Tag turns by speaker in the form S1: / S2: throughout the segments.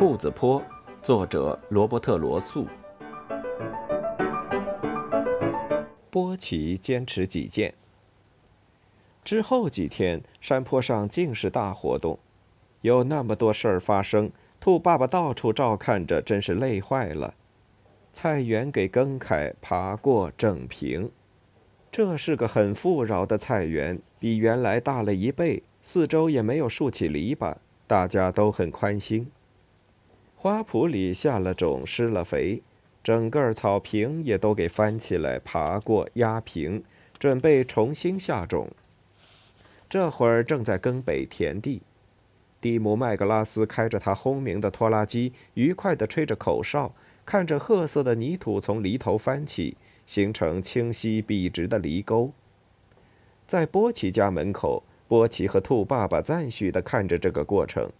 S1: 兔子坡，作者罗伯特·罗素。波奇坚持己见。之后几天，山坡上尽是大活动，有那么多事儿发生，兔爸爸到处照看着，真是累坏了。菜园给耕开、爬过、整平，这是个很富饶的菜园，比原来大了一倍，四周也没有竖起篱笆，大家都很宽心。花圃里下了种，施了肥，整个草坪也都给翻起来、爬过、压平，准备重新下种。这会儿正在耕北田地，蒂姆·麦格拉斯开着他轰鸣的拖拉机，愉快地吹着口哨，看着褐色的泥土从犁头翻起，形成清晰笔直的犁沟。在波奇家门口，波奇和兔爸爸赞许地看着这个过程。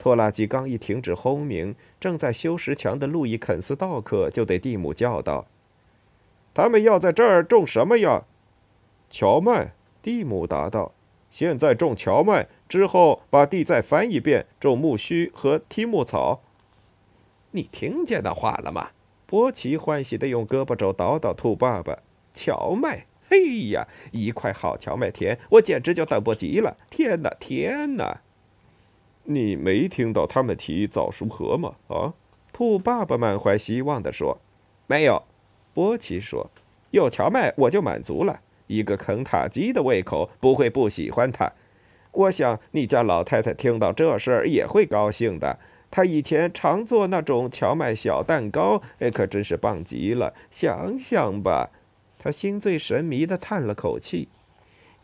S1: 拖拉机刚一停止轰鸣，正在修石墙的路易·肯斯道克就对蒂姆叫道：“
S2: 他们要在这儿种什么呀？”“荞麦。”蒂姆答道。“现在种荞麦，之后把地再翻一遍，种苜蓿和梯木草。”“
S1: 你听见那话了吗？”波奇欢喜地用胳膊肘捣捣兔爸爸。“荞麦，嘿呀，一块好荞麦田，我简直就等不及了！天哪，天哪！”
S2: 你没听到他们提早熟禾吗？啊，
S1: 兔爸爸满怀希望地说：“
S3: 没有。”
S1: 波奇说：“有荞麦我就满足了。一个肯塔基的胃口不会不喜欢它。我想你家老太太听到这事儿也会高兴的。她以前常做那种荞麦小蛋糕，哎，可真是棒极了。想想吧。”他心醉神迷地叹了口气：“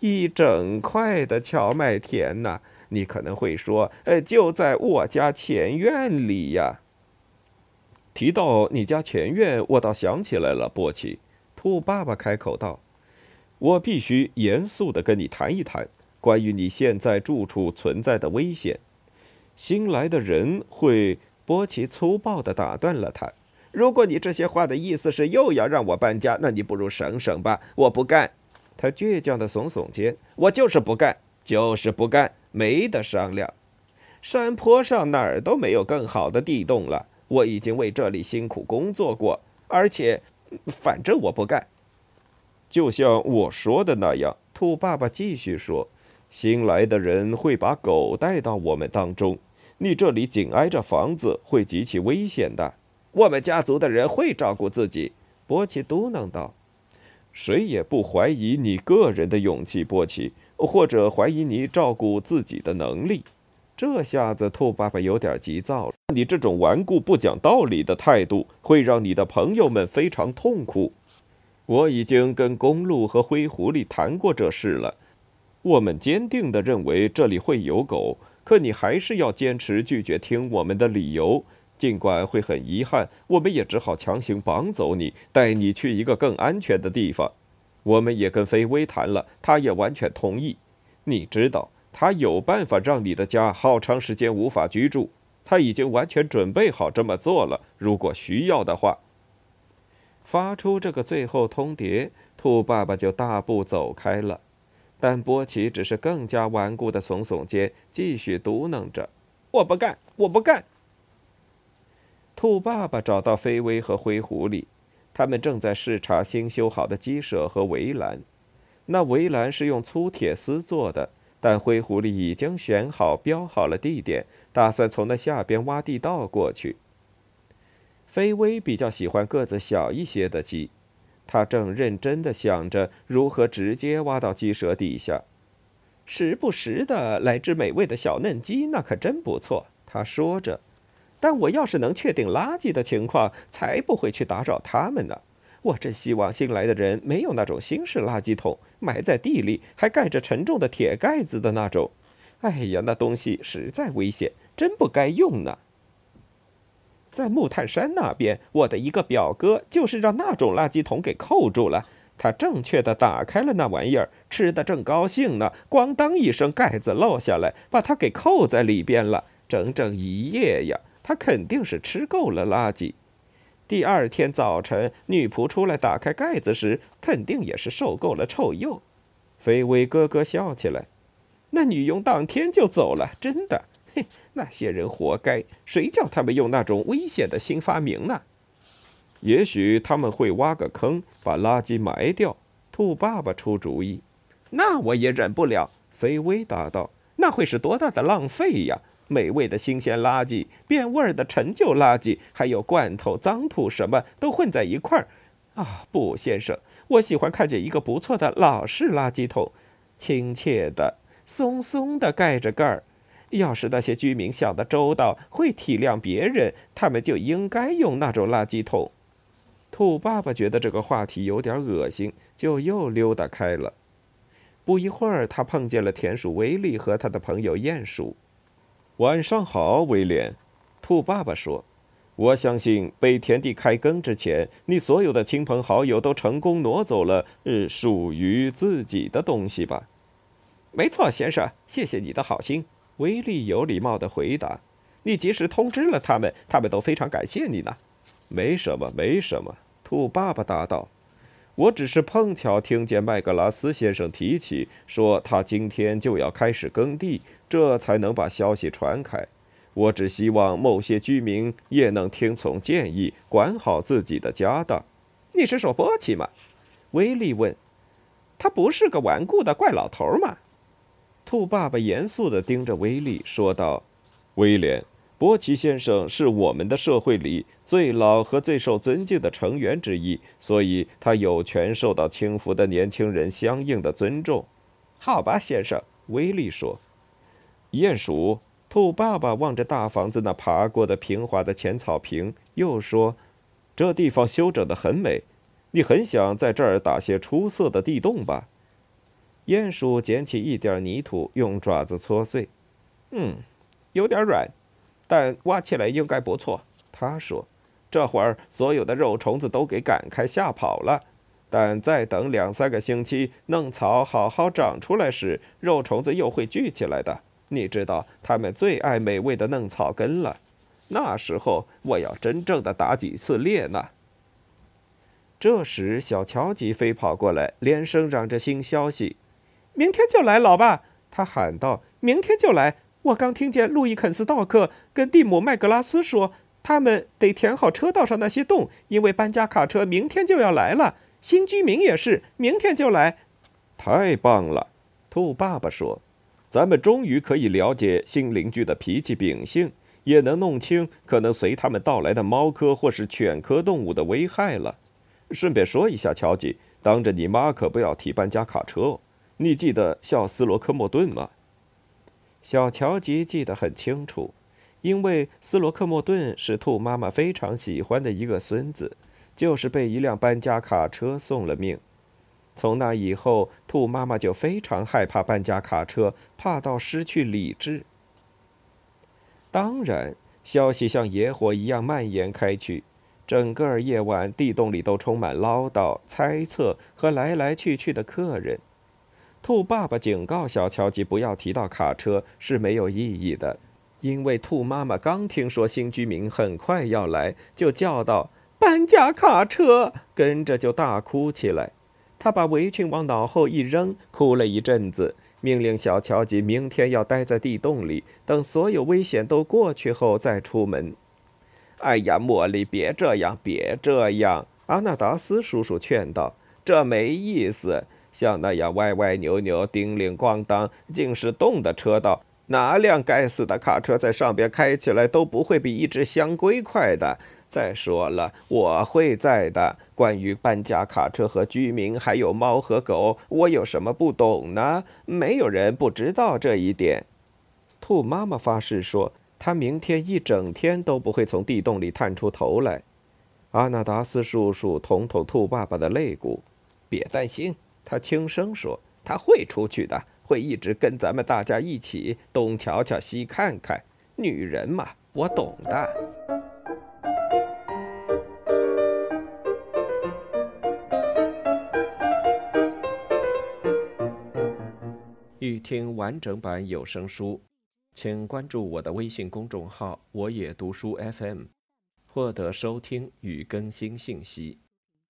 S1: 一整块的荞麦田呐！”你可能会说：“呃，就在我家前院里呀。”
S2: 提到你家前院，我倒想起来了，波奇。兔爸爸开口道：“我必须严肃地跟你谈一谈关于你现在住处存在的危险。新来的人会……”
S1: 波奇粗暴地打断了他：“如果你这些话的意思是又要让我搬家，那你不如省省吧。我不干。”他倔强地耸耸肩：“我就是不干，就是不干。”没得商量，山坡上哪儿都没有更好的地洞了。我已经为这里辛苦工作过，而且，反正我不干。
S2: 就像我说的那样，
S1: 兔爸爸继续说：“新来的人会把狗带到我们当中，你这里紧挨着房子，会极其危险的。我们家族的人会照顾自己。”波奇嘟囔道：“
S2: 谁也不怀疑你个人的勇气，波奇。”或者怀疑你照顾自己的能力，
S1: 这下子兔爸爸有点急躁了。
S2: 你这种顽固不讲道理的态度会让你的朋友们非常痛苦。我已经跟公鹿和灰狐狸谈过这事了，我们坚定地认为这里会有狗，可你还是要坚持拒绝听我们的理由。尽管会很遗憾，我们也只好强行绑走你，带你去一个更安全的地方。我们也跟菲薇谈了，他也完全同意。你知道，他有办法让你的家好长时间无法居住。他已经完全准备好这么做了。如果需要的话，
S1: 发出这个最后通牒，兔爸爸就大步走开了。但波奇只是更加顽固地耸耸肩，继续嘟囔着：“我不干，我不干。”兔爸爸找到菲薇和灰狐狸。他们正在视察新修好的鸡舍和围栏，那围栏是用粗铁丝做的，但灰狐狸已经选好、标好了地点，打算从那下边挖地道过去。菲薇比较喜欢个子小一些的鸡，他正认真地想着如何直接挖到鸡舍底下，时不时的来只美味的小嫩鸡，那可真不错。他说着。但我要是能确定垃圾的情况，才不会去打扰他们呢。我真希望新来的人没有那种新式垃圾桶，埋在地里还盖着沉重的铁盖子的那种。哎呀，那东西实在危险，真不该用呢。在木炭山那边，我的一个表哥就是让那种垃圾桶给扣住了。他正确的打开了那玩意儿，吃的正高兴呢，咣当一声，盖子落下来，把他给扣在里边了，整整一夜呀。他肯定是吃够了垃圾。第二天早晨，女仆出来打开盖子时，肯定也是受够了臭鼬。菲薇咯咯笑起来。那女佣当天就走了，真的。嘿，那些人活该！谁叫他们用那种危险的新发明呢？
S2: 也许他们会挖个坑，把垃圾埋掉。兔爸爸出主意。
S1: 那我也忍不了。菲薇答道：“那会是多大的浪费呀！美味的新鲜垃圾，变味儿的陈旧垃圾，还有罐头、脏土，什么都混在一块儿。啊，不，先生，我喜欢看见一个不错的老式垃圾桶，亲切的、松松的盖着盖儿。要是那些居民想得周到，会体谅别人，他们就应该用那种垃圾桶。”
S2: 兔爸爸觉得这个话题有点恶心，就又溜达开了。
S1: 不一会儿，他碰见了田鼠威利和他的朋友鼹鼠。
S2: 晚上好，威廉。兔爸爸说：“我相信被田地开耕之前，你所有的亲朋好友都成功挪走了呃属于自己的东西吧？”“
S1: 没错，先生，谢谢你的好心。”威利有礼貌地回答。“你及时通知了他们，他们都非常感谢你呢。”“
S2: 没什么，没什么。”兔爸爸答道：“我只是碰巧听见麦格拉斯先生提起，说他今天就要开始耕地，这才能把消息传开。我只希望某些居民也能听从建议，管好自己的家当。”
S1: 你是说波奇吗？威利问。“他不是个顽固的怪老头吗？”
S2: 兔爸爸严肃地盯着威利说道：“威廉。”波奇先生是我们的社会里最老和最受尊敬的成员之一，所以他有权受到轻浮的年轻人相应的尊重。
S1: 好吧，先生，威利说。
S2: 鼹鼠兔爸爸望着大房子那爬过的平滑的浅草坪，又说：“这地方修整得很美，你很想在这儿打些出色的地洞吧？”
S1: 鼹鼠捡起一点泥土，用爪子搓碎。嗯，有点软。但挖起来应该不错，他说：“这会儿所有的肉虫子都给赶开吓跑了，但再等两三个星期，嫩草好好长出来时，肉虫子又会聚起来的。你知道，它们最爱美味的嫩草根了。那时候，我要真正的打几次猎呢。”这时，小乔吉飞跑过来，连声嚷着新消息：“明天就来，老爸！”他喊道：“明天就来。”我刚听见路易肯斯道克跟蒂姆麦格拉斯说，他们得填好车道上那些洞，因为搬家卡车明天就要来了。新居民也是明天就来。
S2: 太棒了，兔爸爸说：“咱们终于可以了解新邻居的脾气秉性，也能弄清可能随他们到来的猫科或是犬科动物的危害了。顺便说一下，乔吉，当着你妈可不要提搬家卡车哦。你记得笑斯罗科莫顿吗？”
S1: 小乔吉记得很清楚，因为斯罗克莫顿是兔妈妈非常喜欢的一个孙子，就是被一辆搬家卡车送了命。从那以后，兔妈妈就非常害怕搬家卡车，怕到失去理智。当然，消息像野火一样蔓延开去，整个夜晚地洞里都充满唠叨、猜测和来来去去的客人。兔爸爸警告小乔吉不要提到卡车是没有意义的，因为兔妈妈刚听说新居民很快要来，就叫道：“搬家卡车！”跟着就大哭起来。他把围裙往脑后一扔，哭了一阵子，命令小乔吉明天要待在地洞里，等所有危险都过去后再出门。哎呀，茉莉，别这样，别这样！阿纳达斯叔叔劝道：“这没意思。”像那样歪歪扭扭、叮铃咣当，竟是洞的车道，哪辆该死的卡车在上边开起来都不会比一只香龟快的。再说了，我会在的。关于搬家卡车和居民，还有猫和狗，我有什么不懂呢？没有人不知道这一点。兔妈妈发誓说，她明天一整天都不会从地洞里探出头来。阿纳达斯叔叔捅捅兔爸爸的肋骨，别担心。他轻声说：“他会出去的，会一直跟咱们大家一起东瞧瞧西看看。女人嘛，我懂的。”欲听完整版有声书，请关注我的微信公众号“我也读书 FM”，获得收听与更新信息。